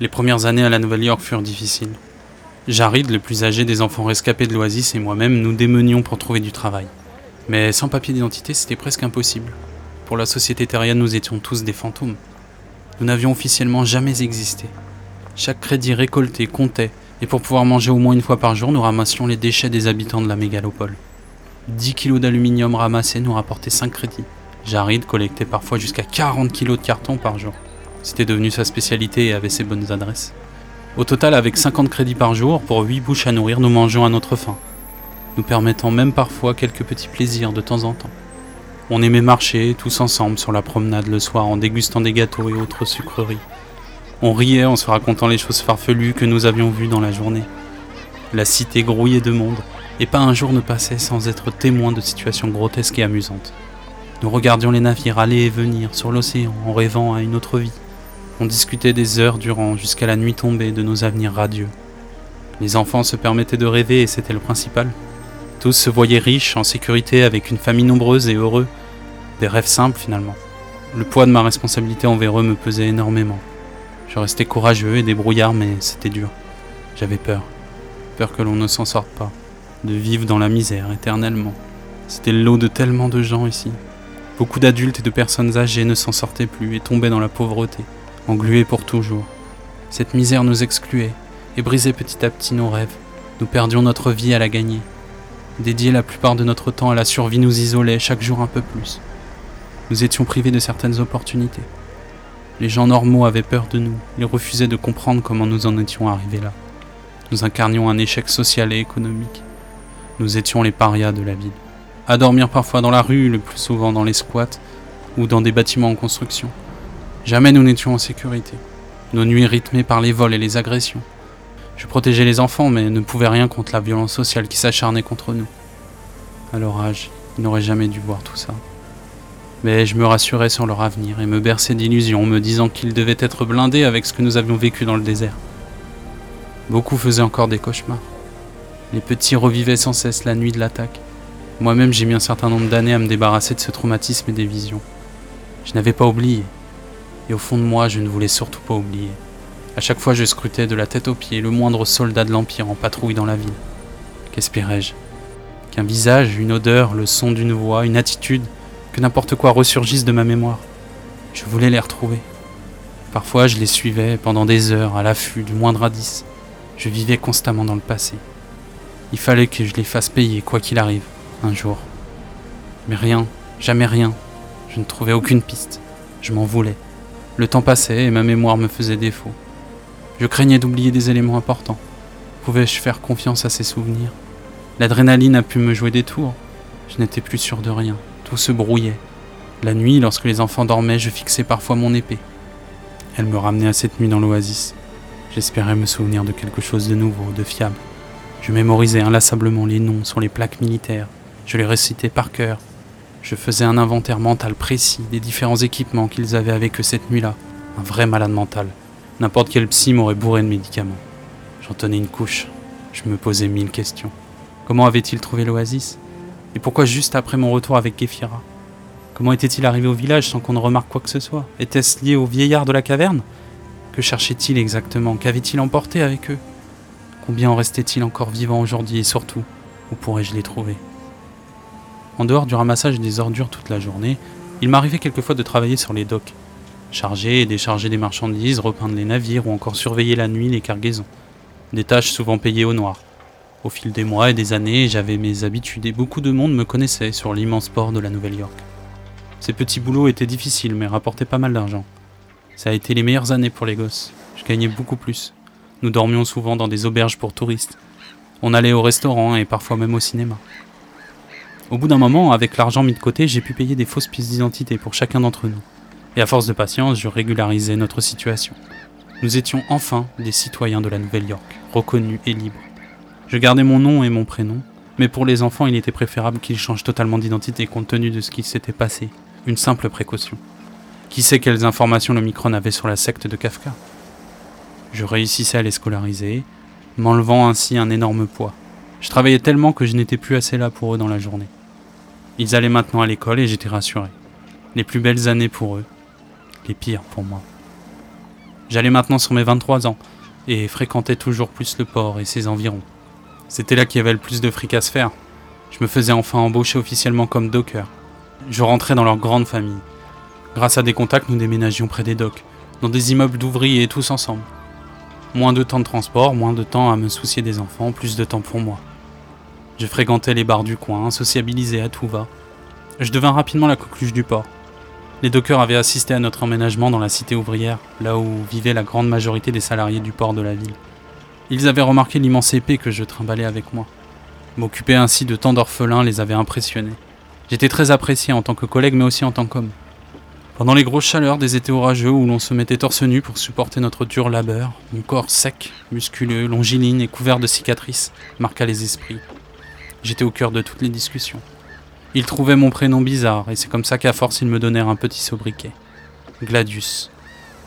Les premières années à la Nouvelle-York furent difficiles. Jarid, le plus âgé des enfants rescapés de l'Oasis, et moi-même nous démenions pour trouver du travail. Mais sans papier d'identité, c'était presque impossible. Pour la société terrienne, nous étions tous des fantômes. Nous n'avions officiellement jamais existé. Chaque crédit récolté comptait, et pour pouvoir manger au moins une fois par jour, nous ramassions les déchets des habitants de la mégalopole. 10 kilos d'aluminium ramassés nous rapportaient 5 crédits. Jarid collectait parfois jusqu'à 40 kilos de carton par jour. C'était devenu sa spécialité et avait ses bonnes adresses. Au total, avec 50 crédits par jour, pour 8 bouches à nourrir, nous mangeons à notre faim, nous permettant même parfois quelques petits plaisirs de temps en temps. On aimait marcher tous ensemble sur la promenade le soir en dégustant des gâteaux et autres sucreries. On riait en se racontant les choses farfelues que nous avions vues dans la journée. La cité grouillait de monde, et pas un jour ne passait sans être témoin de situations grotesques et amusantes. Nous regardions les navires aller et venir sur l'océan en rêvant à une autre vie. On discutait des heures durant jusqu'à la nuit tombée de nos avenirs radieux. Les enfants se permettaient de rêver et c'était le principal. Tous se voyaient riches, en sécurité, avec une famille nombreuse et heureux. Des rêves simples finalement. Le poids de ma responsabilité envers eux me pesait énormément. Je restais courageux et débrouillard, mais c'était dur. J'avais peur. Peur que l'on ne s'en sorte pas. De vivre dans la misère éternellement. C'était le lot de tellement de gens ici. Beaucoup d'adultes et de personnes âgées ne s'en sortaient plus et tombaient dans la pauvreté englués pour toujours. Cette misère nous excluait et brisait petit à petit nos rêves. Nous perdions notre vie à la gagner. Dédier la plupart de notre temps à la survie nous isolait chaque jour un peu plus. Nous étions privés de certaines opportunités. Les gens normaux avaient peur de nous, ils refusaient de comprendre comment nous en étions arrivés là. Nous incarnions un échec social et économique. Nous étions les parias de la ville. À dormir parfois dans la rue, le plus souvent dans les squats ou dans des bâtiments en construction. Jamais nous n'étions en sécurité. Nos nuits rythmées par les vols et les agressions. Je protégeais les enfants, mais ne pouvais rien contre la violence sociale qui s'acharnait contre nous. À leur ils n'auraient jamais dû voir tout ça. Mais je me rassurais sur leur avenir et me berçais d'illusions, me disant qu'ils devaient être blindés avec ce que nous avions vécu dans le désert. Beaucoup faisaient encore des cauchemars. Les petits revivaient sans cesse la nuit de l'attaque. Moi-même, j'ai mis un certain nombre d'années à me débarrasser de ce traumatisme et des visions. Je n'avais pas oublié, et au fond de moi, je ne voulais surtout pas oublier. À chaque fois, je scrutais de la tête aux pieds le moindre soldat de l'Empire en patrouille dans la ville. Qu'espérais-je? Qu'un visage, une odeur, le son d'une voix, une attitude, que n'importe quoi ressurgisse de ma mémoire. Je voulais les retrouver. Parfois, je les suivais pendant des heures à l'affût du moindre indice. Je vivais constamment dans le passé. Il fallait que je les fasse payer, quoi qu'il arrive, un jour. Mais rien, jamais rien. Je ne trouvais aucune piste. Je m'en voulais. Le temps passait et ma mémoire me faisait défaut. Je craignais d'oublier des éléments importants. Pouvais-je faire confiance à ces souvenirs? L'adrénaline a pu me jouer des tours. Je n'étais plus sûr de rien. Tout se brouillait. La nuit, lorsque les enfants dormaient, je fixais parfois mon épée. Elle me ramenait à cette nuit dans l'oasis. J'espérais me souvenir de quelque chose de nouveau, de fiable. Je mémorisais inlassablement les noms sur les plaques militaires. Je les récitais par cœur, je faisais un inventaire mental précis des différents équipements qu'ils avaient avec eux cette nuit-là. Un vrai malade mental. N'importe quel psy m'aurait bourré de médicaments. J'en tenais une couche. Je me posais mille questions. Comment avait-il trouvé l'oasis? Et pourquoi juste après mon retour avec Kéfira? Comment était-il arrivé au village sans qu'on ne remarque quoi que ce soit? Était-ce lié au vieillard de la caverne? Que cherchait-il exactement? Qu'avait-il emporté avec eux? Combien en restait-il encore vivant aujourd'hui et surtout, où pourrais-je les trouver? En dehors du ramassage des ordures toute la journée, il m'arrivait quelquefois de travailler sur les docks, charger et décharger des marchandises, repeindre les navires ou encore surveiller la nuit les cargaisons. Des tâches souvent payées au noir. Au fil des mois et des années, j'avais mes habitudes et beaucoup de monde me connaissait sur l'immense port de la Nouvelle-York. Ces petits boulots étaient difficiles mais rapportaient pas mal d'argent. Ça a été les meilleures années pour les gosses. Je gagnais beaucoup plus. Nous dormions souvent dans des auberges pour touristes. On allait au restaurant et parfois même au cinéma. Au bout d'un moment, avec l'argent mis de côté, j'ai pu payer des fausses pièces d'identité pour chacun d'entre nous. Et à force de patience, je régularisais notre situation. Nous étions enfin des citoyens de la Nouvelle-York, reconnus et libres. Je gardais mon nom et mon prénom, mais pour les enfants, il était préférable qu'ils changent totalement d'identité compte tenu de ce qui s'était passé. Une simple précaution. Qui sait quelles informations le Micron avait sur la secte de Kafka? Je réussissais à les scolariser, m'enlevant ainsi un énorme poids. Je travaillais tellement que je n'étais plus assez là pour eux dans la journée. Ils allaient maintenant à l'école et j'étais rassuré. Les plus belles années pour eux, les pires pour moi. J'allais maintenant sur mes 23 ans et fréquentais toujours plus le port et ses environs. C'était là qu'il y avait le plus de fric à se faire. Je me faisais enfin embaucher officiellement comme docker. Je rentrais dans leur grande famille. Grâce à des contacts, nous déménagions près des docks, dans des immeubles d'ouvriers tous ensemble. Moins de temps de transport, moins de temps à me soucier des enfants, plus de temps pour moi. Je fréquentais les bars du coin, sociabilisais à tout va. Je devins rapidement la coqueluche du port. Les dockers avaient assisté à notre emménagement dans la cité ouvrière, là où vivait la grande majorité des salariés du port de la ville. Ils avaient remarqué l'immense épée que je trimballais avec moi. M'occuper ainsi de tant d'orphelins les avait impressionnés. J'étais très apprécié en tant que collègue mais aussi en tant qu'homme. Pendant les grosses chaleurs des étés orageux où l'on se mettait torse nu pour supporter notre dur labeur, mon corps sec, musculeux, longiligne et couvert de cicatrices marqua les esprits. J'étais au cœur de toutes les discussions. Ils trouvaient mon prénom bizarre et c'est comme ça qu'à force ils me donnèrent un petit sobriquet. Gladius.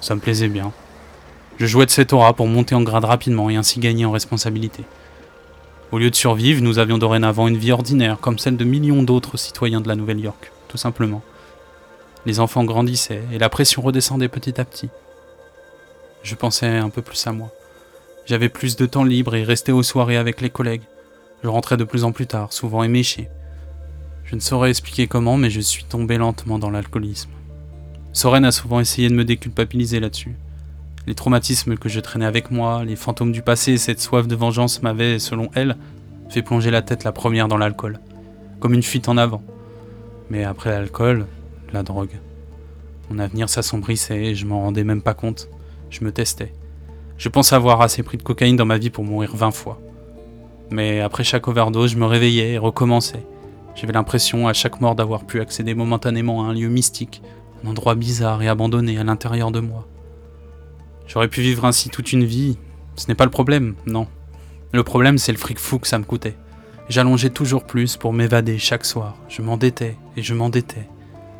Ça me plaisait bien. Je jouais de cette aura pour monter en grade rapidement et ainsi gagner en responsabilité. Au lieu de survivre, nous avions dorénavant une vie ordinaire, comme celle de millions d'autres citoyens de la Nouvelle-York, tout simplement. Les enfants grandissaient et la pression redescendait petit à petit. Je pensais un peu plus à moi. J'avais plus de temps libre et restais aux soirées avec les collègues. Je rentrais de plus en plus tard, souvent éméché. Je ne saurais expliquer comment, mais je suis tombé lentement dans l'alcoolisme. Soren a souvent essayé de me déculpabiliser là-dessus. Les traumatismes que je traînais avec moi, les fantômes du passé et cette soif de vengeance m'avaient, selon elle, fait plonger la tête la première dans l'alcool, comme une fuite en avant. Mais après l'alcool, la drogue. Mon avenir s'assombrissait et je m'en rendais même pas compte. Je me testais. Je pensais avoir assez pris de cocaïne dans ma vie pour mourir 20 fois. Mais après chaque overdose, je me réveillais et recommençais. J'avais l'impression à chaque mort d'avoir pu accéder momentanément à un lieu mystique, un endroit bizarre et abandonné à l'intérieur de moi. J'aurais pu vivre ainsi toute une vie. Ce n'est pas le problème, non. Le problème, c'est le fric fou que ça me coûtait. J'allongeais toujours plus pour m'évader chaque soir. Je m'endettais et je m'endettais.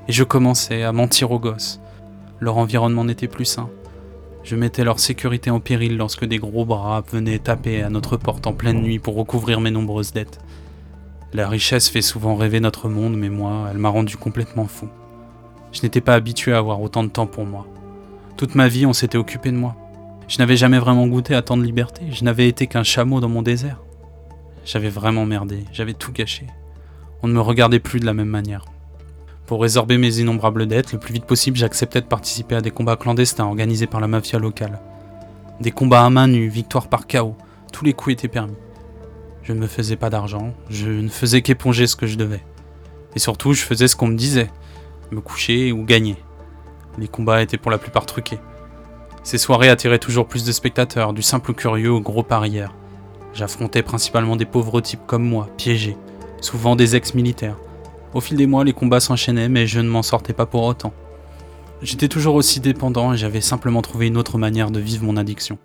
Et je commençais à mentir aux gosses. Leur environnement n'était plus sain. Je mettais leur sécurité en péril lorsque des gros bras venaient taper à notre porte en pleine nuit pour recouvrir mes nombreuses dettes. La richesse fait souvent rêver notre monde, mais moi, elle m'a rendu complètement fou. Je n'étais pas habitué à avoir autant de temps pour moi. Toute ma vie, on s'était occupé de moi. Je n'avais jamais vraiment goûté à tant de liberté, je n'avais été qu'un chameau dans mon désert. J'avais vraiment merdé, j'avais tout gâché. On ne me regardait plus de la même manière. Pour résorber mes innombrables dettes, le plus vite possible, j'acceptais de participer à des combats clandestins organisés par la mafia locale. Des combats à main nue, victoire par chaos, tous les coups étaient permis. Je ne me faisais pas d'argent, je ne faisais qu'éponger ce que je devais. Et surtout, je faisais ce qu'on me disait, me coucher ou gagner. Les combats étaient pour la plupart truqués. Ces soirées attiraient toujours plus de spectateurs, du simple curieux au gros parieur. J'affrontais principalement des pauvres types comme moi, piégés, souvent des ex-militaires. Au fil des mois, les combats s'enchaînaient, mais je ne m'en sortais pas pour autant. J'étais toujours aussi dépendant et j'avais simplement trouvé une autre manière de vivre mon addiction.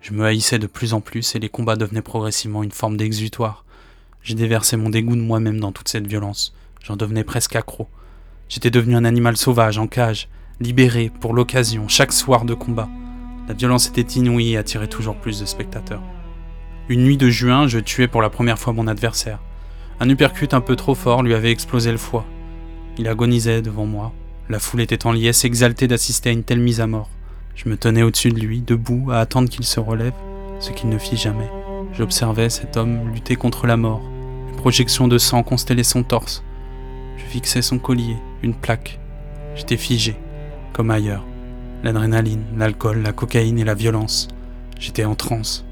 Je me haïssais de plus en plus et les combats devenaient progressivement une forme d'exutoire. J'ai déversé mon dégoût de moi-même dans toute cette violence. J'en devenais presque accro. J'étais devenu un animal sauvage en cage, libéré pour l'occasion, chaque soir de combat. La violence était inouïe et attirait toujours plus de spectateurs. Une nuit de juin, je tuais pour la première fois mon adversaire. Un uppercut un peu trop fort lui avait explosé le foie. Il agonisait devant moi. La foule était en liesse, exaltée d'assister à une telle mise à mort. Je me tenais au-dessus de lui, debout, à attendre qu'il se relève, ce qu'il ne fit jamais. J'observais cet homme lutter contre la mort. Une projection de sang constellait son torse. Je fixais son collier, une plaque. J'étais figé comme ailleurs. L'adrénaline, l'alcool, la cocaïne et la violence. J'étais en transe,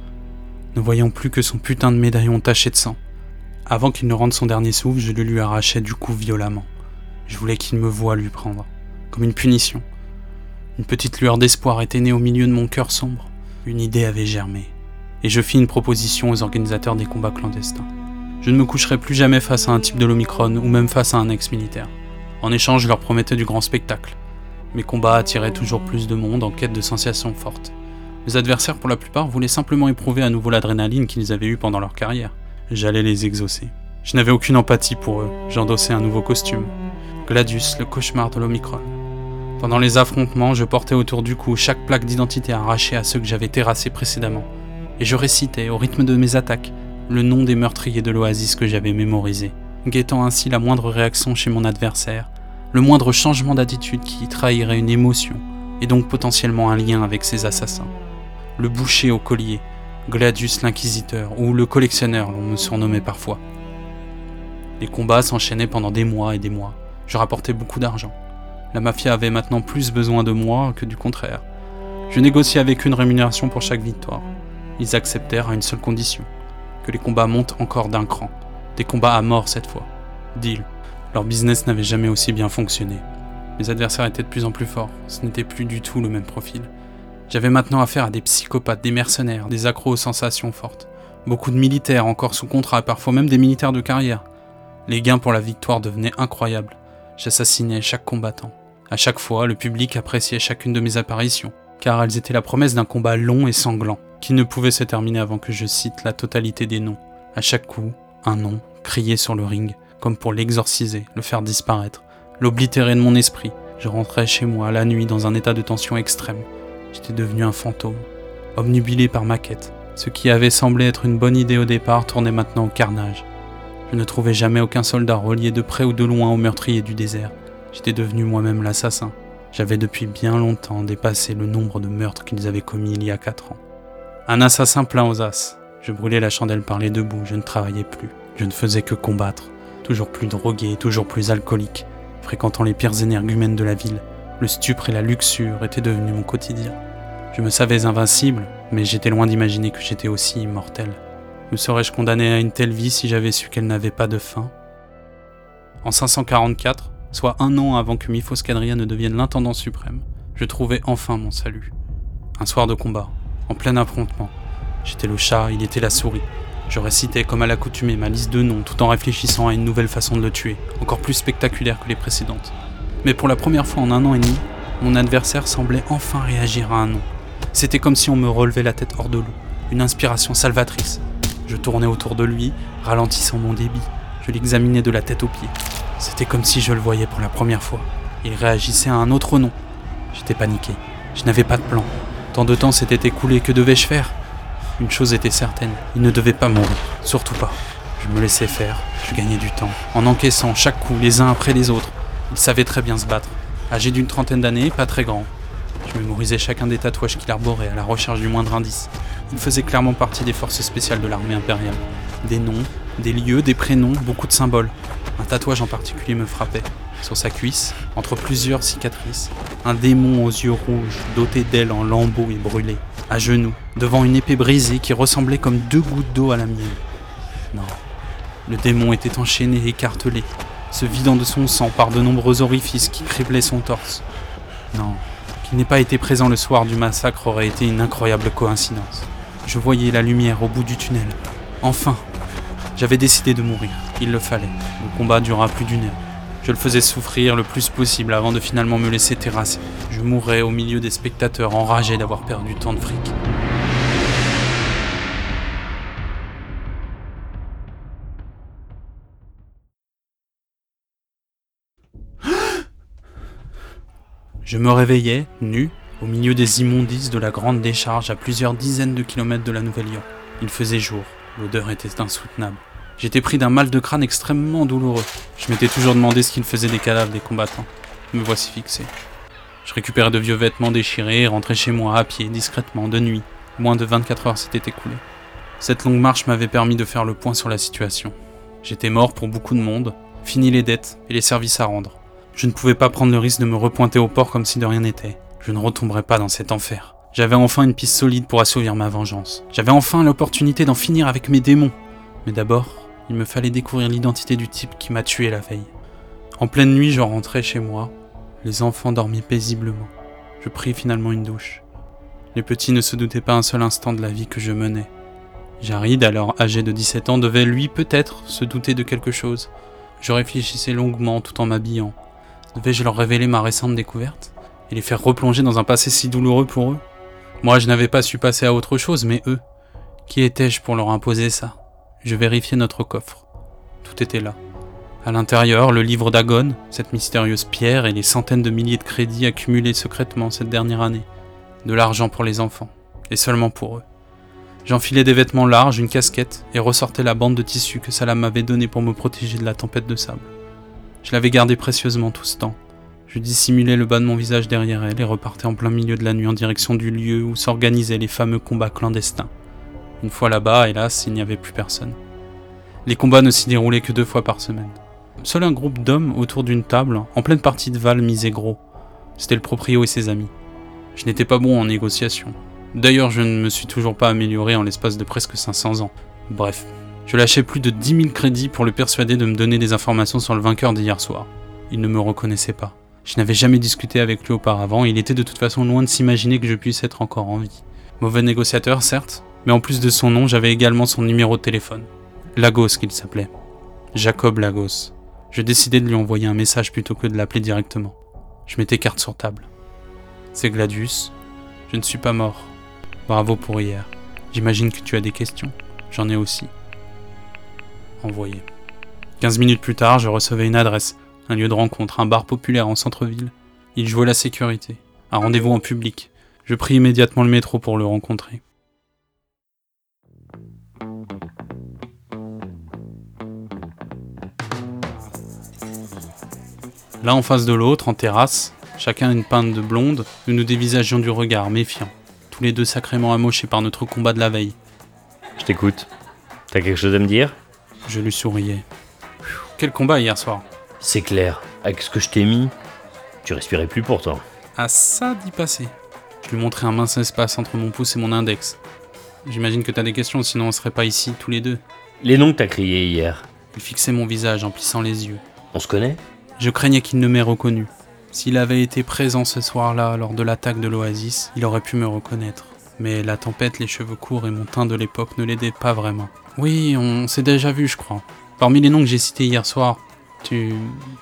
ne voyant plus que son putain de médaillon taché de sang. Avant qu'il ne rende son dernier souffle, je le lui arrachais du coup violemment. Je voulais qu'il me voie lui prendre, comme une punition. Une petite lueur d'espoir était née au milieu de mon cœur sombre. Une idée avait germé. Et je fis une proposition aux organisateurs des combats clandestins. Je ne me coucherai plus jamais face à un type de l'Omicron ou même face à un ex-militaire. En échange, je leur promettais du grand spectacle. Mes combats attiraient toujours plus de monde en quête de sensations fortes. Mes adversaires, pour la plupart, voulaient simplement éprouver à nouveau l'adrénaline qu'ils avaient eue pendant leur carrière. J'allais les exaucer. Je n'avais aucune empathie pour eux. J'endossais un nouveau costume. Gladius, le cauchemar de l'Omicron. Pendant les affrontements, je portais autour du cou chaque plaque d'identité arrachée à ceux que j'avais terrassés précédemment. Et je récitais, au rythme de mes attaques, le nom des meurtriers de l'oasis que j'avais mémorisé, guettant ainsi la moindre réaction chez mon adversaire le moindre changement d'attitude qui trahirait une émotion et donc potentiellement un lien avec ces assassins. Le boucher au collier, Gladius l'inquisiteur, ou le collectionneur, l'on me surnommait parfois. Les combats s'enchaînaient pendant des mois et des mois. Je rapportais beaucoup d'argent. La mafia avait maintenant plus besoin de moi que du contraire. Je négociais avec une rémunération pour chaque victoire. Ils acceptèrent à une seule condition, que les combats montent encore d'un cran. Des combats à mort cette fois. Deal. Leur business n'avait jamais aussi bien fonctionné. Mes adversaires étaient de plus en plus forts, ce n'était plus du tout le même profil. J'avais maintenant affaire à des psychopathes, des mercenaires, des accros aux sensations fortes. Beaucoup de militaires encore sous contrat, parfois même des militaires de carrière. Les gains pour la victoire devenaient incroyables. J'assassinais chaque combattant. À chaque fois, le public appréciait chacune de mes apparitions, car elles étaient la promesse d'un combat long et sanglant, qui ne pouvait se terminer avant que je cite la totalité des noms. À chaque coup, un nom, crié sur le ring, comme pour l'exorciser, le faire disparaître, l'oblitérer de mon esprit. Je rentrais chez moi la nuit dans un état de tension extrême. J'étais devenu un fantôme, obnubilé par ma quête. Ce qui avait semblé être une bonne idée au départ tournait maintenant au carnage. Je ne trouvais jamais aucun soldat relié de près ou de loin au meurtrier du désert. J'étais devenu moi-même l'assassin. J'avais depuis bien longtemps dépassé le nombre de meurtres qu'ils avaient commis il y a quatre ans. Un assassin plein aux as. Je brûlais la chandelle par les deux bouts, je ne travaillais plus. Je ne faisais que combattre. Toujours plus drogué, toujours plus alcoolique. Fréquentant les pires énergumènes de la ville, le stupre et la luxure étaient devenus mon quotidien. Je me savais invincible, mais j'étais loin d'imaginer que j'étais aussi immortel. Me serais-je condamné à une telle vie si j'avais su qu'elle n'avait pas de fin? En 544, soit un an avant que Miphos Cadria ne devienne l'intendant suprême, je trouvais enfin mon salut. Un soir de combat, en plein affrontement. J'étais le chat, il était la souris. Je récitais comme à l'accoutumée ma liste de noms tout en réfléchissant à une nouvelle façon de le tuer, encore plus spectaculaire que les précédentes. Mais pour la première fois en un an et demi, mon adversaire semblait enfin réagir à un nom. C'était comme si on me relevait la tête hors de l'eau, une inspiration salvatrice, je tournais autour de lui, ralentissant mon débit. Je l'examinais de la tête aux pieds. C'était comme si je le voyais pour la première fois. Il réagissait à un autre nom. J'étais paniqué. Je n'avais pas de plan. Tant de temps s'était écoulé, que devais-je faire? Une chose était certaine, il ne devait pas mourir. Surtout pas. Je me laissais faire, je gagnais du temps, en encaissant chaque coup les uns après les autres. Il savait très bien se battre. Âgé d'une trentaine d'années, pas très grand. Je mémorisais chacun des tatouages qu'il arborait à la recherche du moindre indice. Il faisait clairement partie des forces spéciales de l'armée impériale. Des noms, des lieux, des prénoms, beaucoup de symboles. Un tatouage en particulier me frappait. Sur sa cuisse, entre plusieurs cicatrices, un démon aux yeux rouges, doté d'ailes en lambeaux et brûlés, à genoux, devant une épée brisée qui ressemblait comme deux gouttes d'eau à la mienne. Non, le démon était enchaîné et écartelé, se vidant de son sang par de nombreux orifices qui criblaient son torse. Non, qu'il n'ait pas été présent le soir du massacre aurait été une incroyable coïncidence. Je voyais la lumière au bout du tunnel. Enfin J'avais décidé de mourir. Il le fallait. Le combat dura plus d'une heure. Je le faisais souffrir le plus possible avant de finalement me laisser terrasser. Je mourrais au milieu des spectateurs enragés d'avoir perdu tant de fric. Je me réveillais, nu, au milieu des immondices de la grande décharge à plusieurs dizaines de kilomètres de la Nouvelle-Lyon. Il faisait jour, l'odeur était insoutenable. J'étais pris d'un mal de crâne extrêmement douloureux. Je m'étais toujours demandé ce qu'il faisait des cadavres des combattants. Me voici fixé. Je récupérais de vieux vêtements déchirés et rentrais chez moi à pied, discrètement, de nuit. Moins de 24 heures s'étaient écoulées. Cette longue marche m'avait permis de faire le point sur la situation. J'étais mort pour beaucoup de monde, fini les dettes et les services à rendre. Je ne pouvais pas prendre le risque de me repointer au port comme si de rien n'était. Je ne retomberai pas dans cet enfer. J'avais enfin une piste solide pour assouvir ma vengeance. J'avais enfin l'opportunité d'en finir avec mes démons. Mais d'abord, il me fallait découvrir l'identité du type qui m'a tué la veille. En pleine nuit, je rentrais chez moi. Les enfants dormaient paisiblement. Je pris finalement une douche. Les petits ne se doutaient pas un seul instant de la vie que je menais. Jarid, alors âgé de 17 ans, devait lui peut-être se douter de quelque chose. Je réfléchissais longuement tout en m'habillant. Devais-je leur révéler ma récente découverte et les faire replonger dans un passé si douloureux pour eux? Moi, je n'avais pas su passer à autre chose, mais eux, qui étais-je pour leur imposer ça? Je vérifiais notre coffre. Tout était là. À l'intérieur, le livre d'Agon, cette mystérieuse pierre et les centaines de milliers de crédits accumulés secrètement cette dernière année. De l'argent pour les enfants, et seulement pour eux. J'enfilais des vêtements larges, une casquette, et ressortais la bande de tissu que Salam m'avait donnée pour me protéger de la tempête de sable. Je l'avais gardée précieusement tout ce temps, Je dissimulais le bas de mon visage derrière elle et repartais en plein milieu de la nuit en direction du lieu où s'organisaient les fameux combats clandestins. Une fois là-bas, hélas, il n'y avait plus personne. Les combats ne s'y déroulaient que deux fois par semaine. Seul un groupe d'hommes autour d'une table, en pleine partie de Val, misait gros. C'était le proprio et ses amis. Je n'étais pas bon en négociation. D'ailleurs, je ne me suis toujours pas amélioré en l'espace de presque 500 ans. Bref, je lâchais plus de 10 000 crédits pour le persuader de me donner des informations sur le vainqueur d'hier soir. Il ne me reconnaissait pas. Je n'avais jamais discuté avec lui auparavant, et il était de toute façon loin de s'imaginer que je puisse être encore en vie. Mauvais négociateur, certes, mais en plus de son nom, j'avais également son numéro de téléphone. Lagos qu'il s'appelait. Jacob Lagos. Je décidai de lui envoyer un message plutôt que de l'appeler directement. Je mettais carte sur table. C'est Gladius. Je ne suis pas mort. Bravo pour hier. J'imagine que tu as des questions. J'en ai aussi. Envoyé. 15 minutes plus tard, je recevais une adresse, un lieu de rencontre, un bar populaire en centre-ville. Il jouait la sécurité. Un rendez-vous en public. Je pris immédiatement le métro pour le rencontrer. L'un en face de l'autre, en terrasse, chacun une pinte de blonde, nous nous dévisagions du regard, méfiant, tous les deux sacrément amochés par notre combat de la veille. Je t'écoute. T'as quelque chose à me dire? Je lui souriais. Quel combat hier soir C'est clair. Avec ce que je t'ai mis, tu respirais plus pourtant. Ah ça d'y passer. Je lui montrais un mince espace entre mon pouce et mon index. J'imagine que t'as des questions, sinon on serait pas ici tous les deux. Les noms que t'as criés hier, Il fixait mon visage en plissant les yeux. on se connaît? Je craignais qu'il ne m'ait reconnu. S'il avait été présent ce soir-là lors de l'attaque de l'Oasis, il aurait pu me reconnaître. Mais la tempête, les cheveux courts et mon teint de l'époque ne l'aidaient pas vraiment. Oui, on s'est déjà vu, je crois. Parmi les noms que j'ai cités hier soir, tu,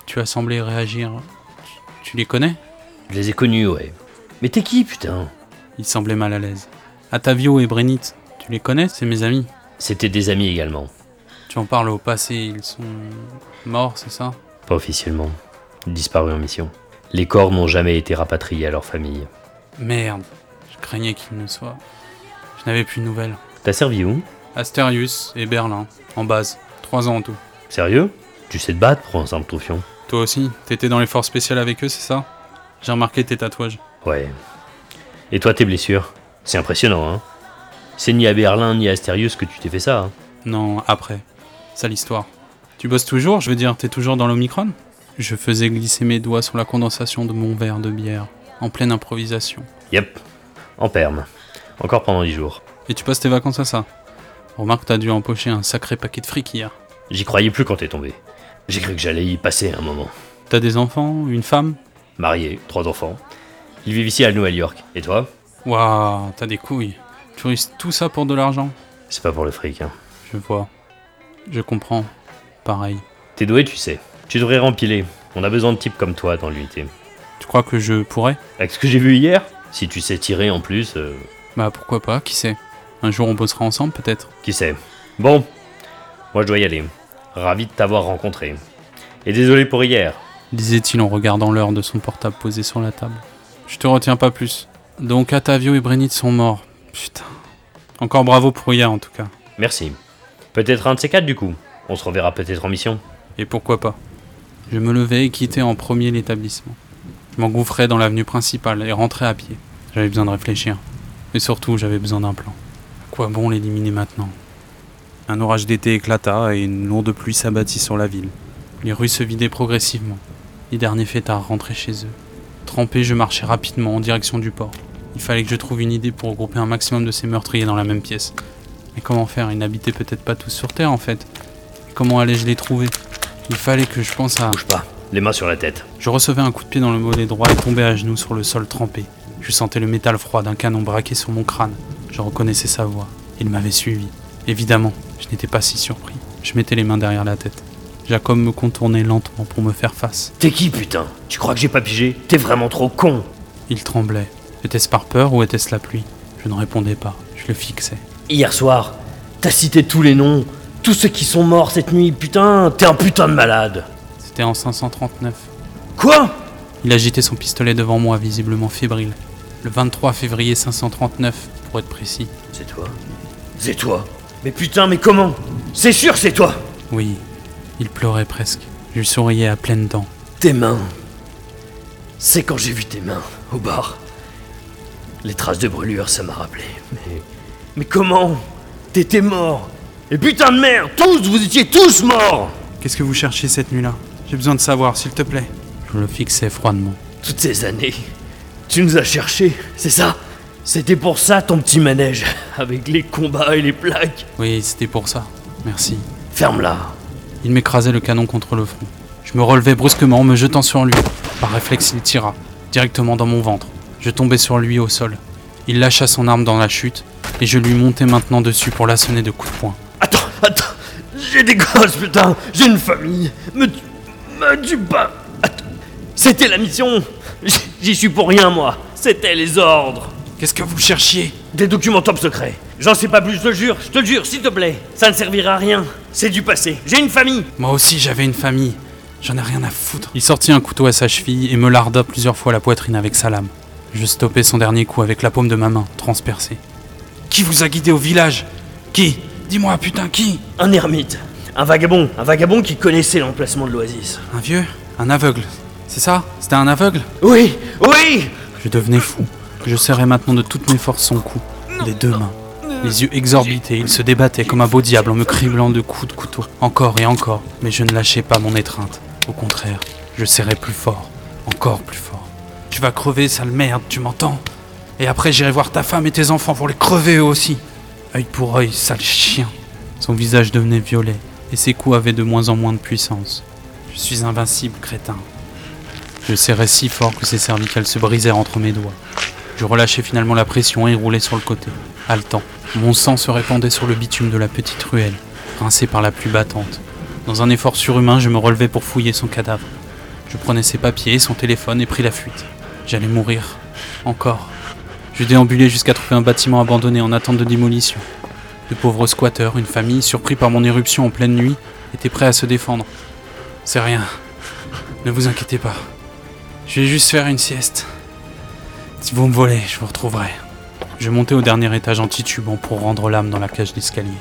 tu as semblé réagir. Tu, tu les connais? Je les ai connus, ouais. Mais t'es qui, putain? Il semblait mal à l'aise. Atavio et Brennit, tu les connais? C'est mes amis. C'était des amis également. Tu en parles au passé, ils sont morts, c'est ça? Pas officiellement. Disparus en mission. Les corps n'ont jamais été rapatriés à leur famille. Merde, je craignais qu'ils ne soient. Je n'avais plus de nouvelles. T'as servi où? Astérius et Berlin, en base. Trois ans en tout. Sérieux? Tu sais te battre pour un simple troufion Toi aussi, t'étais dans les forces spéciales avec eux, c'est ça? J'ai remarqué tes tatouages. Ouais. Et toi, tes blessures? C'est impressionnant, hein? C'est ni à Berlin ni à Astérius que tu t'es fait ça, hein? Non, après. Ça l'histoire. Tu bosses toujours? Je veux dire, t'es toujours dans l'Omicron? Je faisais glisser mes doigts sur la condensation de mon verre de bière, en pleine improvisation. Yep. En perme. Encore pendant 10 jours. Et tu passes tes vacances à ça? Remarque, t'as dû empocher un sacré paquet de fric hier. J'y croyais plus quand t'es tombé. J'ai cru que j'allais y passer un moment. T'as des enfants? Une femme? Marié, trois enfants. Ils vivent ici à Nouvelle-York. Et toi? Waouh, t'as des couilles. Tu risques tout ça pour de l'argent C'est pas pour le fric, hein. Je vois. Je comprends. Pareil. T'es doué, tu sais. Tu devrais rempiler. On a besoin de types comme toi dans l'unité. Tu crois que je pourrais? Avec ce que j'ai vu hier? Si tu sais tirer en plus, euh, Bah pourquoi pas, qui sait Un jour on bossera ensemble peut-être qui sait. Bon, moi je dois y aller. Ravi de t'avoir rencontré. Et désolé pour hier. disait-il en regardant l'heure de son portable posé sur la table. Je te retiens pas plus. Donc Atavio et Brennit sont morts. Putain. Encore bravo pour hier en tout cas. Merci. Peut-être un de ces quatre du coup. On se reverra peut-être en mission. Et pourquoi pas Je me levais et quittais en premier l'établissement. Je m'engouffrais dans l'avenue principale et rentrais à pied. J'avais besoin de réfléchir. Et surtout, j'avais besoin d'un plan. À quoi bon l'éliminer maintenant? Un orage d'été éclata et une lourde pluie s'abattit sur la ville. Les rues se vidaient progressivement. Les derniers fêtards rentraient chez eux. Trempé, je marchais rapidement en direction du port. Il fallait que je trouve une idée pour regrouper un maximum de ces meurtriers dans la même pièce. Mais comment faire? Ils n'habitaient peut-être pas tous sur Terre en fait. Comment allais-je les trouver? Il fallait que je pense à... Bouge. Les mains sur la tête. Je recevais un coup de pied dans le mollet droit et tombais à genoux sur le sol trempé. Je sentais le métal froid d'un canon braqué sur mon crâne. Je reconnaissais sa voix. Il m'avait suivi. Évidemment, je n'étais pas si surpris. Je mettais les mains derrière la tête. Jacob me contournait lentement pour me faire face. T'es qui putain? Tu crois que j'ai pas pigé? T'es vraiment trop con Il tremblait. Était-ce par peur ou était-ce la pluie? Je ne répondais pas. Je le fixais. Hier soir, t'as cité tous les noms. Tous ceux qui sont morts cette nuit, putain, t'es un putain de malade. C'était en 539. Quoi? Il agitait son pistolet devant moi, visiblement fébrile. Le 23 février 539, pour être précis. C'est toi C'est toi Mais putain, mais comment? C'est sûr, c'est toi Oui, il pleurait presque. Je lui souriais à pleines dents. Tes mains. c'est quand j'ai vu tes mains au bar. Les traces de brûlure, ça m'a rappelé. Mais. Mais comment? T'étais mort Et putain de merde Tous Vous étiez tous morts Qu'est-ce que vous cherchez cette nuit-là? J'ai besoin de savoir, s'il te plaît. Je le fixais froidement. Toutes ces années, tu nous as cherchés, c'est ça? C'était pour ça ton petit manège, avec les combats et les plaques. Oui, c'était pour ça. Merci. Ferme-la. Il m'écrasait le canon contre le front. Je me relevais brusquement en me jetant sur lui. Par réflexe, il tira, directement dans mon ventre. Je tombais sur lui au sol. Il lâcha son arme dans la chute, et je lui montais maintenant dessus pour l'assonner de coups de poing. Attends, attends J'ai des gosses, putain J'ai une famille Me, me tue pas Attends. C'était la mission. J'y suis pour rien, moi. C'était les ordres. Qu'est-ce que vous cherchiez? Des documents top secrets. J'en sais pas plus, je te jure, je te jure, s'il te plaît. Ça ne servira à rien. C'est du passé. J'ai une famille. Moi aussi, j'avais une famille. J'en ai rien à foutre. Il sortit un couteau à sa cheville et me larda plusieurs fois la poitrine avec sa lame. Je stoppai son dernier coup avec la paume de ma main, transpercée. Qui vous a guidé au village? Qui? Dis-moi, putain, qui? Un ermite Un vagabond Un vagabond qui connaissait l'emplacement de l'oasis Un vieux Un aveugle C'est ça C'était un aveugle Oui Oui Je devenais fou. Je serrais maintenant de toutes mes forces son cou, des deux mains. Les yeux exorbités, il se débattait comme un beau diable en me criblant de coups de couteau, encore et encore. Mais je ne lâchais pas mon étreinte. Au contraire, je serrais plus fort, encore plus fort. Tu vas crever, sale merde, tu m'entends Et après, j'irai voir ta femme et tes enfants pour les crever eux aussi. Œil pour œil, sale chien. Son visage devenait violet, et ses coups avaient de moins en moins de puissance. Je suis invincible, crétin. Je serrais si fort que ses cervicales se brisèrent entre mes doigts. Je relâchai finalement la pression et roulai sur le côté, haletant. Mon sang se répandait sur le bitume de la petite ruelle, rincé par la pluie battante. Dans un effort surhumain, je me relevai pour fouiller son cadavre. Je prenais ses papiers son téléphone et pris la fuite. J'allais mourir. Encore. Je déambulais jusqu'à trouver un bâtiment abandonné en attente de démolition. De pauvres squatteurs, une famille, surpris par mon éruption en pleine nuit, étaient prêts à se défendre. C'est rien. Ne vous inquiétez pas. Je vais juste faire une sieste. Si vous me volez, je vous retrouverai. Je montai au dernier étage en titubant pour rendre l'âme dans la cage d'escalier.